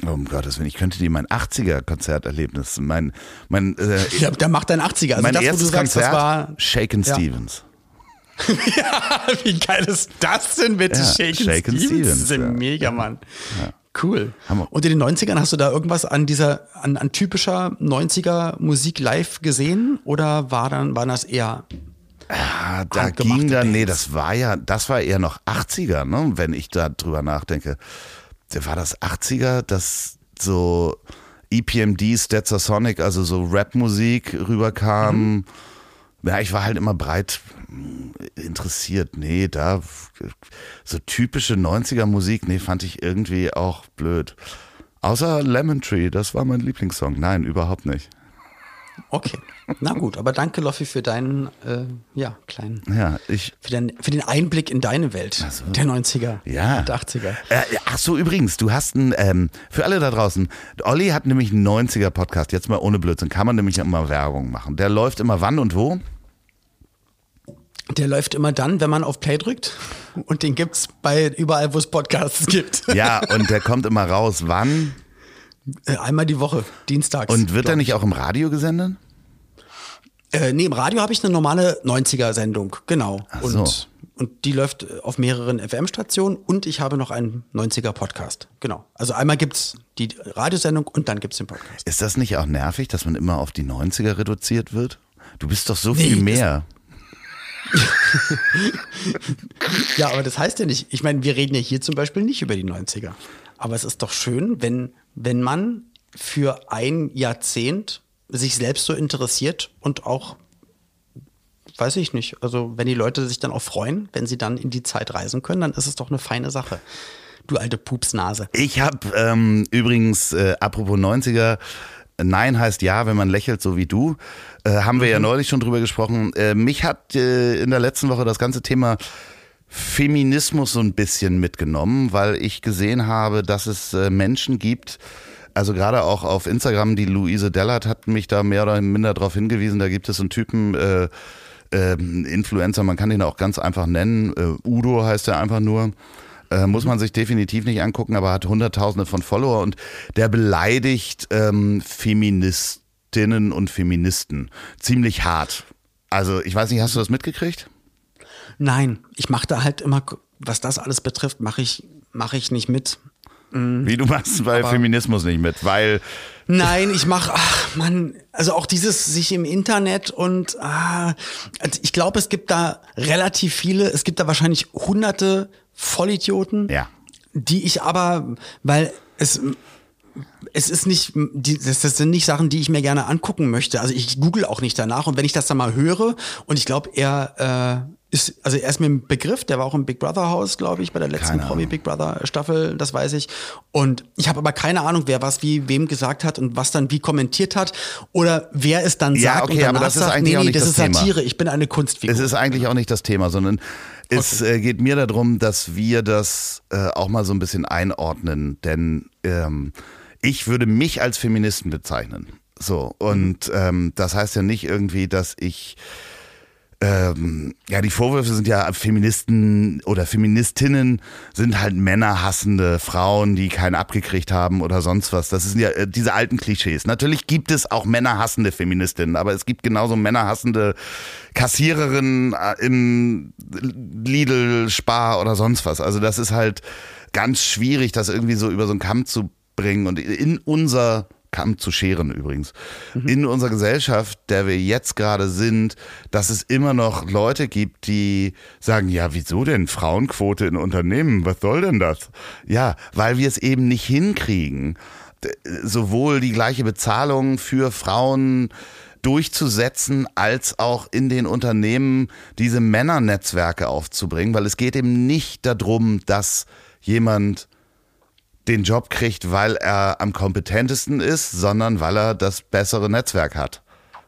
Konzerterlebnis? Um Gottes Willen, ich könnte dir mein 80er-Konzerterlebnis, mein, mein, äh, Ja, der macht dein 80er. Also mein das, erstes sagst, Konzert, das war. Shaken Ja. Stevens. ja, wie geil ist das denn bitte? Ja, Shaken, Shaken Stevens. Stevens, Das ist ja ja. mega, Mann. Cool. Hammer. Und in den 90ern hast du da irgendwas an dieser, an, an typischer 90er Musik live gesehen? Oder war dann, waren das eher Ah, da ging dann, nee, das war ja, das war eher noch 80er, ne? Wenn ich da drüber nachdenke. War das 80er, dass so EPMD, Sonic, also so Rap-Musik rüberkam? Mhm. Ja, ich war halt immer breit interessiert. Nee, da so typische 90er Musik, nee, fand ich irgendwie auch blöd. Außer Lemon Tree, das war mein Lieblingssong. Nein, überhaupt nicht. Okay. Na gut, aber danke, Loffi, für deinen, äh, ja, kleinen, Ja, ich, für den, für den Einblick in deine Welt der 90er Ja. und 80er. Äh, ach so, übrigens, du hast einen, ähm, für alle da draußen, Olli hat nämlich einen 90er-Podcast, jetzt mal ohne Blödsinn, kann man nämlich immer Werbung machen. Der läuft immer wann und wo? Der läuft immer dann, wenn man auf Play drückt. Und den gibt's bei überall, wo es Podcasts gibt. Ja, und der kommt immer raus, wann? Äh, Einmal die Woche, dienstags. Und wird er nicht auch im Radio gesendet? Äh, nee, im Radio habe ich eine normale 90er-Sendung, genau. Ach und, so. und die läuft äh, auf mehreren FM-Stationen und ich habe noch einen 90er-Podcast. Genau. Also einmal gibt's die Radiosendung und dann gibt's den Podcast. Ist das nicht auch nervig, dass man immer auf die 90er reduziert wird? Du bist doch so Nee, viel mehr. Ja, aber das heißt ja nicht, ich meine, wir reden ja hier zum Beispiel nicht über die 90er. Aber es ist doch schön, wenn, wenn man für ein Jahrzehnt sich selbst so interessiert und auch, weiß ich nicht, also wenn die Leute sich dann auch freuen, wenn sie dann in die Zeit reisen können, dann ist es doch eine feine Sache. Du alte Pupsnase. Ich habe ähm, übrigens, äh, apropos 90er, Nein heißt ja, wenn man lächelt, so wie du. Äh, haben wir ja neulich schon drüber gesprochen. Äh, mich hat äh, in der letzten Woche das ganze Thema Feminismus so ein bisschen mitgenommen, weil ich gesehen habe, dass es äh, Menschen gibt, also gerade auch auf Instagram, die Luise Dellert hat mich da mehr oder minder darauf hingewiesen, da gibt es einen Typen, äh, äh, Influencer, man kann ihn auch ganz einfach nennen, äh, Udo heißt er einfach nur, äh, muss man sich definitiv nicht angucken, aber hat Hunderttausende von Follower und der beleidigt ähm, Feministinnen und Feministen ziemlich hart. Also ich weiß nicht, hast du das mitgekriegt? Nein, ich mache da halt immer, was das alles betrifft, mache ich, mache ich nicht mit. Mhm. Wie du machst bei Aber Feminismus nicht mit, weil. Nein, ich mache, ach man, also auch dieses sich im Internet und ah, also ich glaube, es gibt da relativ viele, es gibt da wahrscheinlich hunderte Vollidioten, ja. die ich aber, weil es es ist nicht, das, das sind nicht Sachen, die ich mir gerne angucken möchte. Also ich google auch nicht danach und wenn ich das dann mal höre und ich glaube, er äh, ist, also er ist mir ein Begriff, der war auch im Big Brother Haus, glaube ich, bei der letzten Promi Big Brother Staffel, das weiß ich. Und ich habe aber keine Ahnung, wer was wie wem gesagt hat und was dann wie kommentiert hat oder wer es dann ja, sagt okay, und danach aber das sagt, ist eigentlich nee, nee, das, das, ist Satire, Thema. ich bin eine Kunstfigur. Es ist eigentlich auch nicht das Thema, sondern es okay. äh, geht mir darum, dass wir das äh, auch mal so ein bisschen einordnen, denn ähm, ich würde mich als Feministen bezeichnen. So, und mhm. ähm, das heißt ja nicht irgendwie, dass ich ähm, ja, die Vorwürfe sind ja, Feministen oder Feministinnen sind halt männerhassende Frauen, die keinen abgekriegt haben oder sonst was. Das sind ja äh, diese alten Klischees. Natürlich gibt es auch männerhassende Feministinnen, aber es gibt genauso männerhassende Kassiererinnen äh, im Lidl, Spar oder sonst was. Also das ist halt ganz schwierig, das irgendwie so über so einen Kamm zu bringen und in unser Kamm zu scheren übrigens. Mhm. In unserer Gesellschaft, der wir jetzt gerade sind, dass es immer noch Leute gibt, die sagen, ja, wieso denn Frauenquote in Unternehmen? Was soll denn das? Ja, weil wir es eben nicht hinkriegen, sowohl die gleiche Bezahlung für Frauen durchzusetzen, als auch in den Unternehmen diese Männernetzwerke aufzubringen, weil es geht eben nicht darum, dass jemand den Job kriegt, weil er am kompetentesten ist, sondern weil er das bessere Netzwerk hat.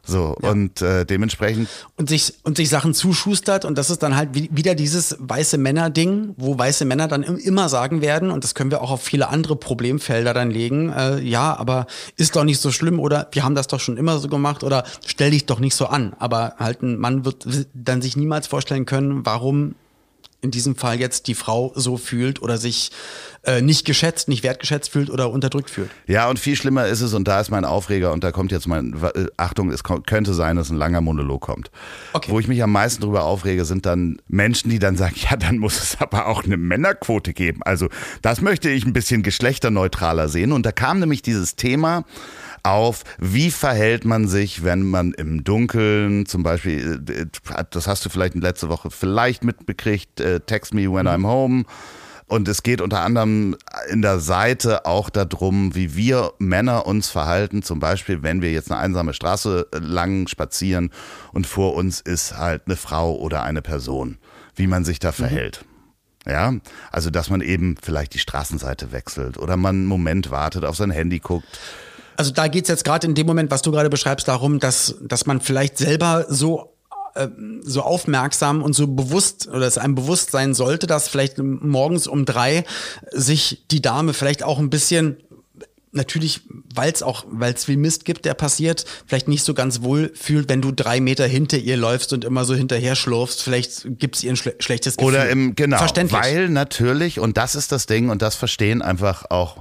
So, ja. und äh, dementsprechend. Und sich, und sich Sachen zuschustert und das ist dann halt wieder dieses weiße Männer-Ding, wo weiße Männer dann immer sagen werden, und das können wir auch auf viele andere Problemfelder dann legen, äh, ja, aber ist doch nicht so schlimm oder wir haben das doch schon immer so gemacht oder stell dich doch nicht so an. Aber halt ein Mann wird dann sich niemals vorstellen können, warum in diesem Fall jetzt die Frau so fühlt oder sich äh, nicht geschätzt, nicht wertgeschätzt fühlt oder unterdrückt fühlt. Ja, und viel schlimmer ist es, und da ist mein Aufreger, und da kommt jetzt mein, äh, Achtung, es könnte sein, dass ein langer Monolog kommt. Okay. Wo ich mich am meisten drüber aufrege, sind dann Menschen, die dann sagen, ja, dann muss es aber auch eine Männerquote geben. Also das möchte ich ein bisschen geschlechterneutraler sehen. Und da kam nämlich dieses Thema, auf, wie verhält man sich, wenn man im Dunkeln, zum Beispiel, äh, das hast du vielleicht letzte Woche vielleicht mitbekriegt, äh, Text Me When I'm Home. Und es geht unter anderem in der Seite auch darum, wie wir Männer uns verhalten. Zum Beispiel, wenn wir jetzt eine einsame Straße lang spazieren und vor uns ist halt eine Frau oder eine Person, wie man sich da mhm. verhält. Ja, also dass man eben vielleicht die Straßenseite wechselt oder man einen Moment wartet, auf sein Handy guckt. Also da geht's jetzt gerade in dem Moment, was du gerade beschreibst, darum, dass, dass man vielleicht selber so äh, so aufmerksam und so bewusst oder es einem bewusst sein sollte, dass vielleicht morgens um drei sich die Dame vielleicht auch ein bisschen natürlich, weil es auch, weil es viel Mist gibt, der passiert, vielleicht nicht so ganz wohl fühlt, wenn du drei Meter hinter ihr läufst und immer so hinterher schlurfst. Vielleicht gibt es ihr ein schle schlechtes Gefühl. Oder im, genau, Verständlich. weil natürlich, und das ist das Ding, und das verstehen einfach auch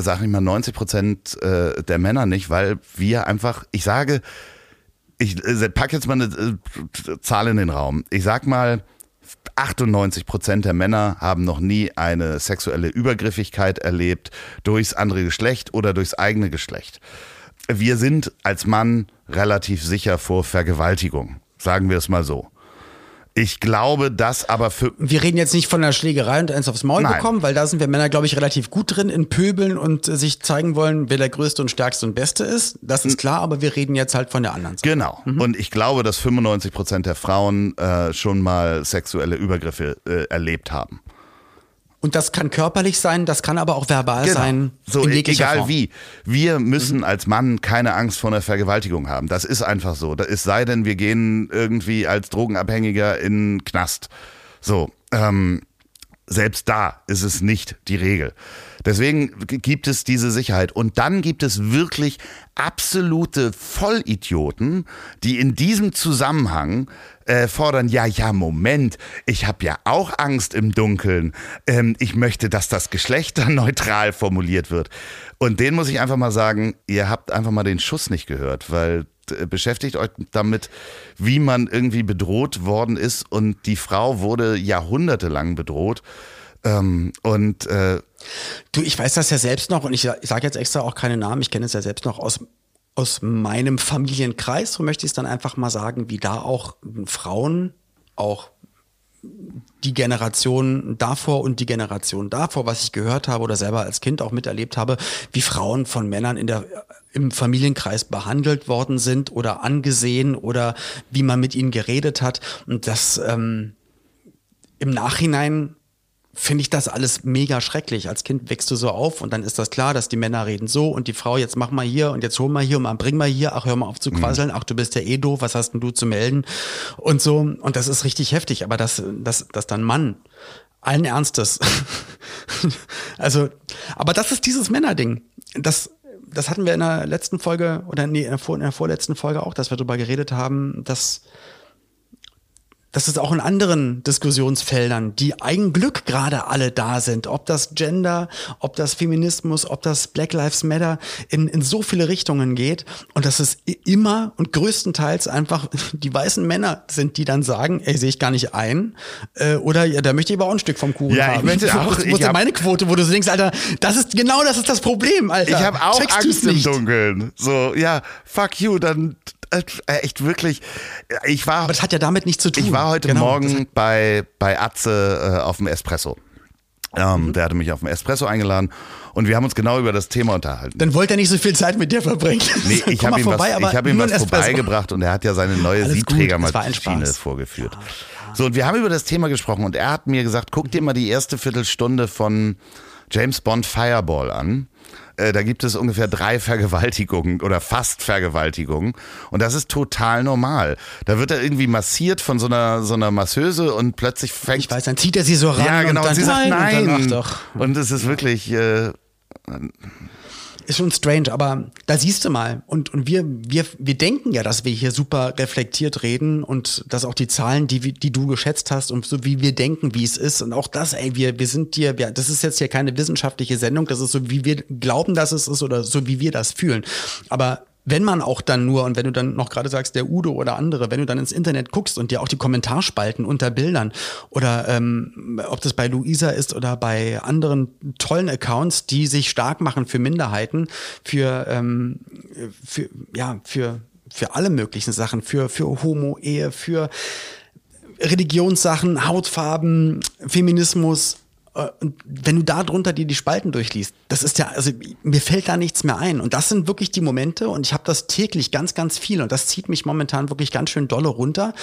sag ich mal, 90 Prozent äh, der Männer nicht, weil wir einfach, ich sage, ich äh, pack jetzt mal eine äh, Zahl in den Raum. Ich sag mal, 98 Prozent der Männer haben noch nie eine sexuelle Übergriffigkeit erlebt durchs andere Geschlecht oder durchs eigene Geschlecht. Wir sind als Mann relativ sicher vor Vergewaltigung, sagen wir es mal so. Ich glaube, dass aber für. Wir reden jetzt nicht von einer Schlägerei und eins aufs Maul Nein. bekommen, weil da sind wir Männer, glaube ich, relativ gut drin in Pöbeln und äh, sich zeigen wollen, wer der Größte und Stärkste und Beste ist. Das ist klar, aber wir reden jetzt halt von der anderen Seite. Genau. Mhm. Und ich glaube, dass 95 Prozent der Frauen äh, schon mal sexuelle Übergriffe äh, erlebt haben. Und das kann körperlich sein, das kann aber auch verbal genau. sein. So, egal Form. wie. Wir müssen mhm. als Mann keine Angst vor einer Vergewaltigung haben. Das ist einfach so. Es sei denn, wir gehen irgendwie als Drogenabhängiger in den Knast. So. Ähm, selbst da ist es nicht die Regel. Deswegen gibt es diese Sicherheit. Und dann gibt es wirklich absolute Vollidioten, die in diesem Zusammenhang äh, fordern, ja, ja, Moment, ich habe ja auch Angst im Dunkeln. Ähm, ich möchte, dass das geschlechterneutral formuliert wird. Und denen muss ich einfach mal sagen, ihr habt einfach mal den Schuss nicht gehört, weil äh, beschäftigt euch damit, wie man irgendwie bedroht worden ist. Und die Frau wurde jahrhundertelang bedroht. Ähm, und äh, du, ich weiß das ja selbst noch und ich, ich sage jetzt extra auch keine Namen, ich kenne es ja selbst noch aus aus meinem Familienkreis, so möchte ich es dann einfach mal sagen, wie da auch Frauen, auch die Generation davor und die Generation davor, was ich gehört habe oder selber als Kind auch miterlebt habe, wie Frauen von Männern in der, im Familienkreis behandelt worden sind oder angesehen oder wie man mit ihnen geredet hat. Und das ähm, im Nachhinein finde ich das alles mega schrecklich. Als Kind wächst du so auf und dann ist das klar, dass die Männer reden so und die Frau, jetzt mach mal hier und jetzt hol mal hier und bring mal hier, ach hör mal auf zu mhm. quasseln, ach du bist ja eh doof, was hast denn du zu melden? Und so. Und das ist richtig heftig, aber dass, dass, dass dann Mann allen Ernstes, also, aber das ist dieses Männerding, das das hatten wir in der letzten Folge oder nee, in der, vor, in der vorletzten Folge auch, dass wir darüber geredet haben, dass dass es auch in anderen Diskussionsfeldern, die eigen Glück gerade alle da sind, ob das Gender, ob das Feminismus, ob das Black Lives Matter, in, in so viele Richtungen geht und dass es immer und größtenteils einfach die weißen Männer sind, die dann sagen, ey, sehe ich gar nicht ein äh, oder ja, da möchte ich aber auch ein Stück vom Kuchen ja, haben. Ich möchte auch, wo ist meine Quote, wo du so denkst, Alter, das ist genau das ist das Problem, Alter. Ich habe auch Checkst Angst im Dunkeln. So, ja, fuck you, dann echt wirklich, ich war. Aber das hat ja damit nichts zu tun. Ich war heute genau, Morgen bei, bei Atze äh, auf dem Espresso. Ähm, mhm. Der hatte mich auf dem Espresso eingeladen und wir haben uns genau über das Thema unterhalten. Dann wollte er nicht so viel Zeit mit dir verbringen. Nee, ich habe ihm vorbei, was, ich hab ihm was vorbeigebracht und er hat ja seine neue Siebträgermaschine vorgeführt. Ja, ja. So, und wir haben über das Thema gesprochen und er hat mir gesagt, guck dir mal die erste Viertelstunde von James Bond Fireball an. Äh, da gibt es ungefähr drei Vergewaltigungen oder fast Vergewaltigungen. Und das ist total normal. Da wird er irgendwie massiert von so einer, so einer Masseuse und plötzlich fängt. Ich weiß, dann zieht er sie so ran. Ja, genau. Und, und sie sagt nein. Und, doch. und es ist wirklich. Äh, ist schon strange, aber da siehst du mal. Und, und wir, wir, wir denken ja, dass wir hier super reflektiert reden und dass auch die Zahlen, die, die du geschätzt hast und so wie wir denken, wie es ist. Und auch das, ey, wir, wir sind hier, wir, das ist jetzt hier keine wissenschaftliche Sendung, das ist so, wie wir glauben, dass es ist oder so, wie wir das fühlen. Aber wenn man auch dann nur, und wenn du dann noch gerade sagst, der Udo oder andere, wenn du dann ins Internet guckst und dir auch die Kommentarspalten unter Bildern oder ähm, ob das bei Luisa ist oder bei anderen tollen Accounts, die sich stark machen für Minderheiten, für, ähm, für ja, für, für alle möglichen Sachen, für, für Homo-Ehe, für Religionssachen, Hautfarben, Feminismus, und wenn du da drunter dir die Spalten durchliest, das ist ja, also mir fällt da nichts mehr ein. Und das sind wirklich die Momente, und ich habe das täglich ganz, ganz viel, und das zieht mich momentan wirklich ganz schön dolle runter,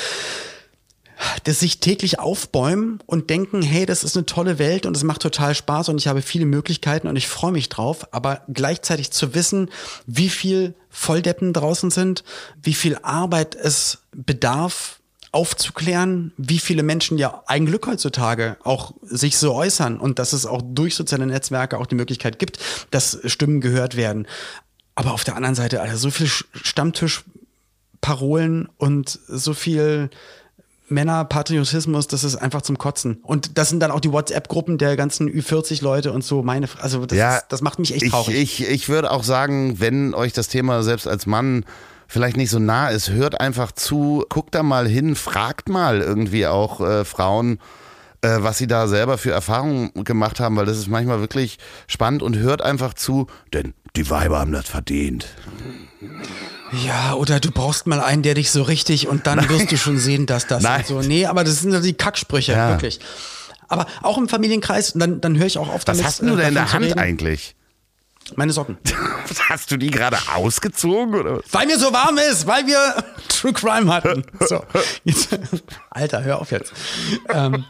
dass sich täglich aufbäumen und denken, hey, das ist eine tolle Welt und es macht total Spaß und ich habe viele Möglichkeiten und ich freue mich drauf, aber gleichzeitig zu wissen, wie viel Volldeppen draußen sind, wie viel Arbeit es bedarf, aufzuklären, wie viele Menschen ja Glück heutzutage auch sich so äußern und dass es auch durch soziale Netzwerke auch die Möglichkeit gibt, dass Stimmen gehört werden. Aber auf der anderen Seite, also so viel Stammtischparolen und so viel Männerpatriotismus, das ist einfach zum Kotzen. Und das sind dann auch die WhatsApp-Gruppen der ganzen Ü40-Leute und so. Meine, also das, ja, ist, das macht mich echt traurig. Ich, ich, ich würde auch sagen, wenn euch das Thema selbst als Mann vielleicht nicht so nah ist, hört einfach zu, guckt da mal hin, fragt mal irgendwie auch äh, Frauen, äh, was sie da selber für Erfahrungen gemacht haben, weil das ist manchmal wirklich spannend und hört einfach zu, denn die Weiber haben das verdient. Ja, oder du brauchst mal einen, der dich so richtig und dann Nein. wirst du schon sehen, dass das Nein. so. Nee, aber das sind ja die Kacksprüche, ja. wirklich. Aber auch im Familienkreis, dann, dann höre ich auch auf damit. Was hast du denn äh, in der Hand eigentlich? Meine Socken. Hast du die gerade ausgezogen oder was? Weil mir so warm ist, weil wir True Crime hatten. So, jetzt, Alter, hör auf jetzt. Ähm,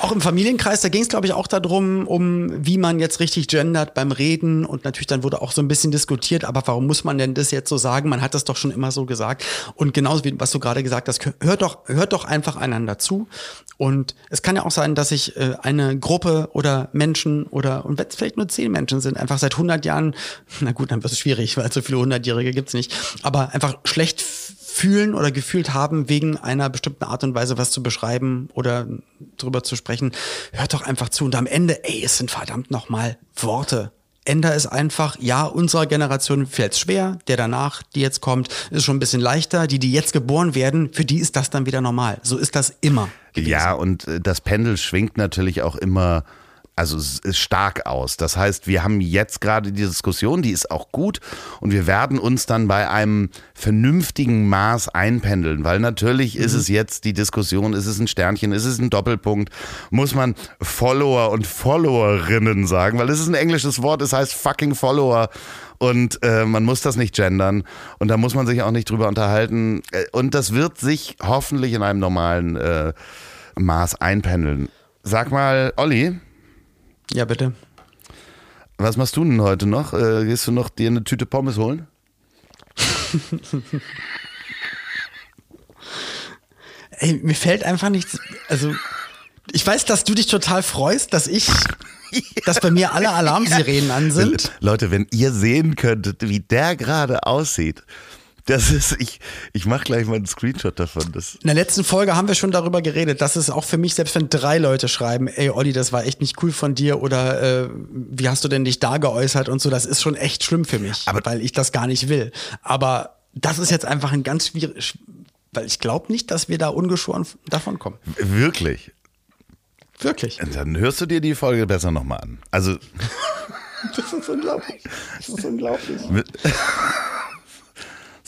auch im Familienkreis, da ging es, glaube ich, auch darum, um wie man jetzt richtig gendert beim Reden. Und natürlich dann wurde auch so ein bisschen diskutiert, aber warum muss man denn das jetzt so sagen? Man hat das doch schon immer so gesagt. Und genauso wie was du gerade gesagt hast, hört doch, hört doch einfach einander zu. Und es kann ja auch sein, dass sich äh, eine Gruppe oder Menschen oder, und wenn es vielleicht nur zehn Menschen sind, einfach seit 100 Jahren, na gut, dann wird es schwierig, weil so viele Hundertjährige gibt's nicht, aber einfach schlecht fühlen oder gefühlt haben, wegen einer bestimmten Art und Weise was zu beschreiben oder drüber zu sprechen, hört doch einfach zu. Und am Ende, ey, es sind verdammt nochmal Worte. Ender ist einfach, ja, unserer Generation fällt es schwer, der danach, die jetzt kommt, ist schon ein bisschen leichter. Die, die jetzt geboren werden, für die ist das dann wieder normal. So ist das immer. Gewesen. Ja, und äh, das Pendel schwingt natürlich auch immer also es ist stark aus. Das heißt, wir haben jetzt gerade die Diskussion, die ist auch gut und wir werden uns dann bei einem vernünftigen Maß einpendeln, weil natürlich mhm. ist es jetzt die Diskussion, ist es ein Sternchen, ist es ein Doppelpunkt, muss man Follower und Followerinnen sagen, weil es ist ein englisches Wort, es heißt fucking Follower und äh, man muss das nicht gendern und da muss man sich auch nicht drüber unterhalten äh, und das wird sich hoffentlich in einem normalen äh, Maß einpendeln. Sag mal, Olli, ja, bitte. Was machst du denn heute noch? Äh, gehst du noch dir eine Tüte Pommes holen? Ey, mir fällt einfach nichts. Also, ich weiß, dass du dich total freust, dass ich, dass bei mir alle Alarmsirenen an sind. Leute, wenn ihr sehen könntet, wie der gerade aussieht. Das ist, ich, ich mache gleich mal einen Screenshot davon. Das In der letzten Folge haben wir schon darüber geredet. Das ist auch für mich, selbst wenn drei Leute schreiben, ey Olli, das war echt nicht cool von dir oder äh, wie hast du denn dich da geäußert und so, das ist schon echt schlimm für mich, Aber weil ich das gar nicht will. Aber das ist jetzt einfach ein ganz schwierig, weil ich glaube nicht, dass wir da ungeschoren davon kommen. Wirklich? Wirklich. Dann hörst du dir die Folge besser nochmal an. Also. das ist unglaublich. Das ist unglaublich.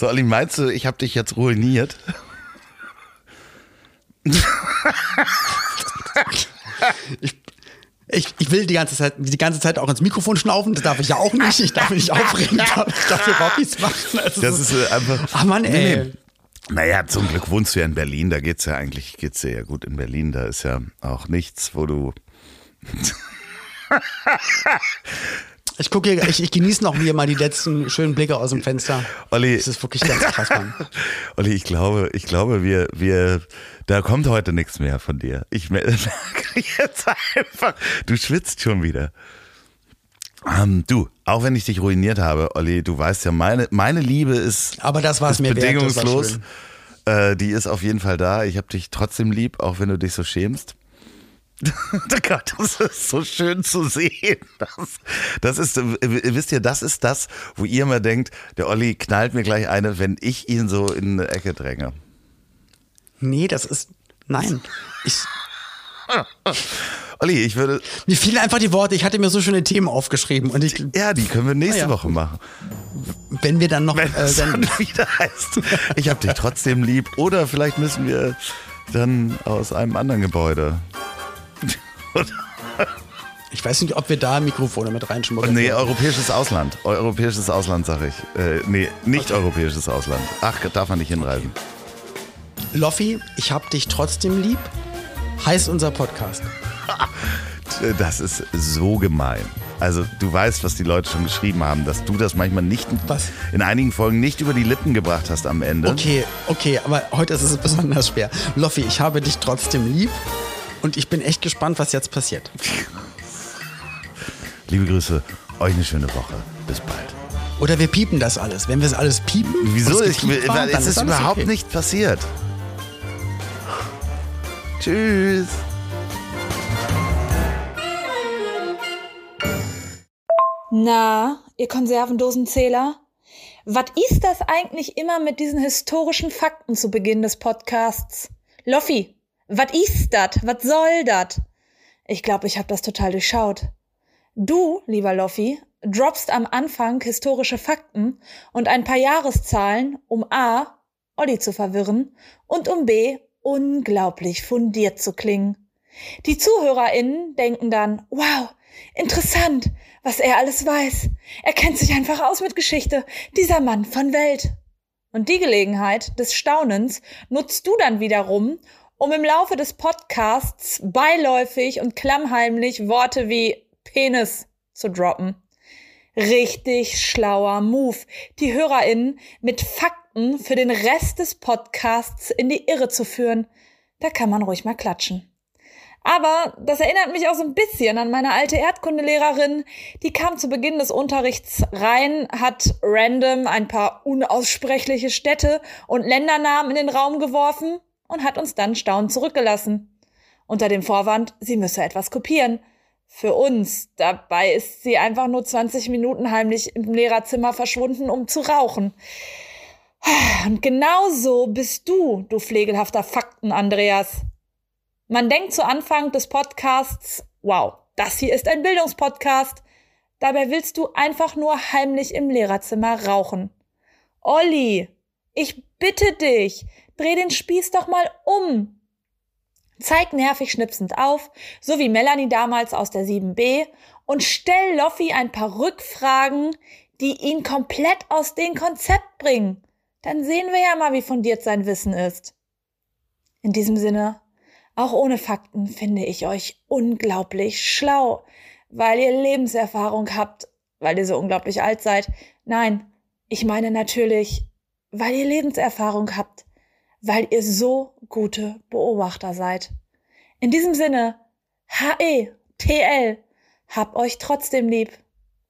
So, Ali, meinst du, ich habe dich jetzt ruiniert? ich, ich, ich, will die ganze Zeit, die ganze Zeit auch ins Mikrofon schnaufen, das darf ich ja auch nicht. Ich darf mich nicht aufregen, ich darf überhaupt nichts machen. Also das ist äh, einfach. Ach Mann, ey. Nee, nee. Naja, zum Glück wohnst du ja in Berlin, da geht's ja eigentlich, geht's dir ja gut in Berlin, da ist ja auch nichts, wo du. Ich gucke hier, ich, ich genieße noch hier mal die letzten schönen Blicke aus dem Fenster. Olli, das ist wirklich ganz krass, Mann. Olli, ich glaube, ich glaube, wir, wir, da kommt heute nichts mehr von dir. Ich merke jetzt einfach, du schwitzt schon wieder. Ähm, du, auch wenn ich dich ruiniert habe, Olli, du weißt ja, meine, meine Liebe ist, Aber das war's ist mir bedingungslos. Wert, äh, die ist auf jeden Fall da. Ich habe dich trotzdem lieb, auch wenn du dich so schämst. Gott, das ist so schön zu sehen. Das, das ist, wisst ihr, das ist das, wo ihr immer denkt, der Olli knallt mir gleich eine, wenn ich ihn so in eine Ecke dränge. Nee, das ist, nein. Ich, Olli, ich würde. Mir fielen einfach die Worte, ich hatte mir so schöne Themen aufgeschrieben und ich. Ja, die können wir nächste ja. Woche machen. Wenn wir dann noch. Wenn äh, dann wieder heißt, ich habe dich trotzdem lieb. Oder vielleicht müssen wir dann aus einem anderen Gebäude. Ich weiß nicht, ob wir da Mikrofone mit reinschmuggeln. Nee, europäisches Ausland. Europäisches Ausland, sag ich. Äh, nee, nicht okay. europäisches Ausland. Ach, darf man nicht hinreisen. Loffi, ich hab dich trotzdem lieb. Heißt unser Podcast. Das ist so gemein. Also du weißt, was die Leute schon geschrieben haben, dass du das manchmal nicht was? in einigen Folgen nicht über die Lippen gebracht hast am Ende. Okay, okay, aber heute ist es besonders schwer. Loffi, ich habe dich trotzdem lieb. Und ich bin echt gespannt, was jetzt passiert. Liebe Grüße, euch eine schöne Woche. Bis bald. Oder wir piepen das alles. Wenn wir es alles piepen, wieso? Ich, war, es ist, ist überhaupt okay. nicht passiert. Tschüss. Na, ihr Konservendosenzähler? Was ist das eigentlich immer mit diesen historischen Fakten zu Beginn des Podcasts? Loffi, was ist dat? Was soll dat? Ich glaube, ich habe das total durchschaut. Du, lieber Loffi, droppst am Anfang historische Fakten und ein paar Jahreszahlen, um A. Olli zu verwirren und um B. unglaublich fundiert zu klingen. Die ZuhörerInnen denken dann, wow, Interessant, was er alles weiß. Er kennt sich einfach aus mit Geschichte. Dieser Mann von Welt. Und die Gelegenheit des Staunens nutzt du dann wiederum, um im Laufe des Podcasts beiläufig und klammheimlich Worte wie Penis zu droppen. Richtig schlauer Move, die HörerInnen mit Fakten für den Rest des Podcasts in die Irre zu führen. Da kann man ruhig mal klatschen. Aber das erinnert mich auch so ein bisschen an meine alte Erdkundelehrerin. Die kam zu Beginn des Unterrichts rein, hat random ein paar unaussprechliche Städte und Ländernamen in den Raum geworfen und hat uns dann staunend zurückgelassen. Unter dem Vorwand, sie müsse etwas kopieren. Für uns. Dabei ist sie einfach nur 20 Minuten heimlich im Lehrerzimmer verschwunden, um zu rauchen. Und genauso bist du, du pflegelhafter Fakten, Andreas. Man denkt zu Anfang des Podcasts, wow, das hier ist ein Bildungspodcast. Dabei willst du einfach nur heimlich im Lehrerzimmer rauchen. Olli, ich bitte dich, dreh den Spieß doch mal um. Zeig nervig schnipsend auf, so wie Melanie damals aus der 7b, und stell Loffi ein paar Rückfragen, die ihn komplett aus dem Konzept bringen. Dann sehen wir ja mal, wie fundiert sein Wissen ist. In diesem Sinne, auch ohne Fakten finde ich euch unglaublich schlau, weil ihr Lebenserfahrung habt, weil ihr so unglaublich alt seid. Nein, ich meine natürlich, weil ihr Lebenserfahrung habt, weil ihr so gute Beobachter seid. In diesem Sinne, H-E-T-L, hab euch trotzdem lieb.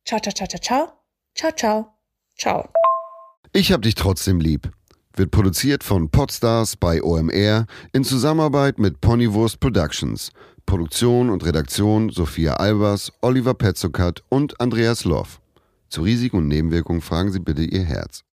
Ciao, ciao, ciao, ciao, ciao, ciao, ciao, ciao. Ich hab dich trotzdem lieb wird produziert von Podstars bei OMR in Zusammenarbeit mit Ponywurst Productions. Produktion und Redaktion Sophia Albers, Oliver Petzokat und Andreas Loff. Zu Risiken und Nebenwirkungen fragen Sie bitte Ihr Herz.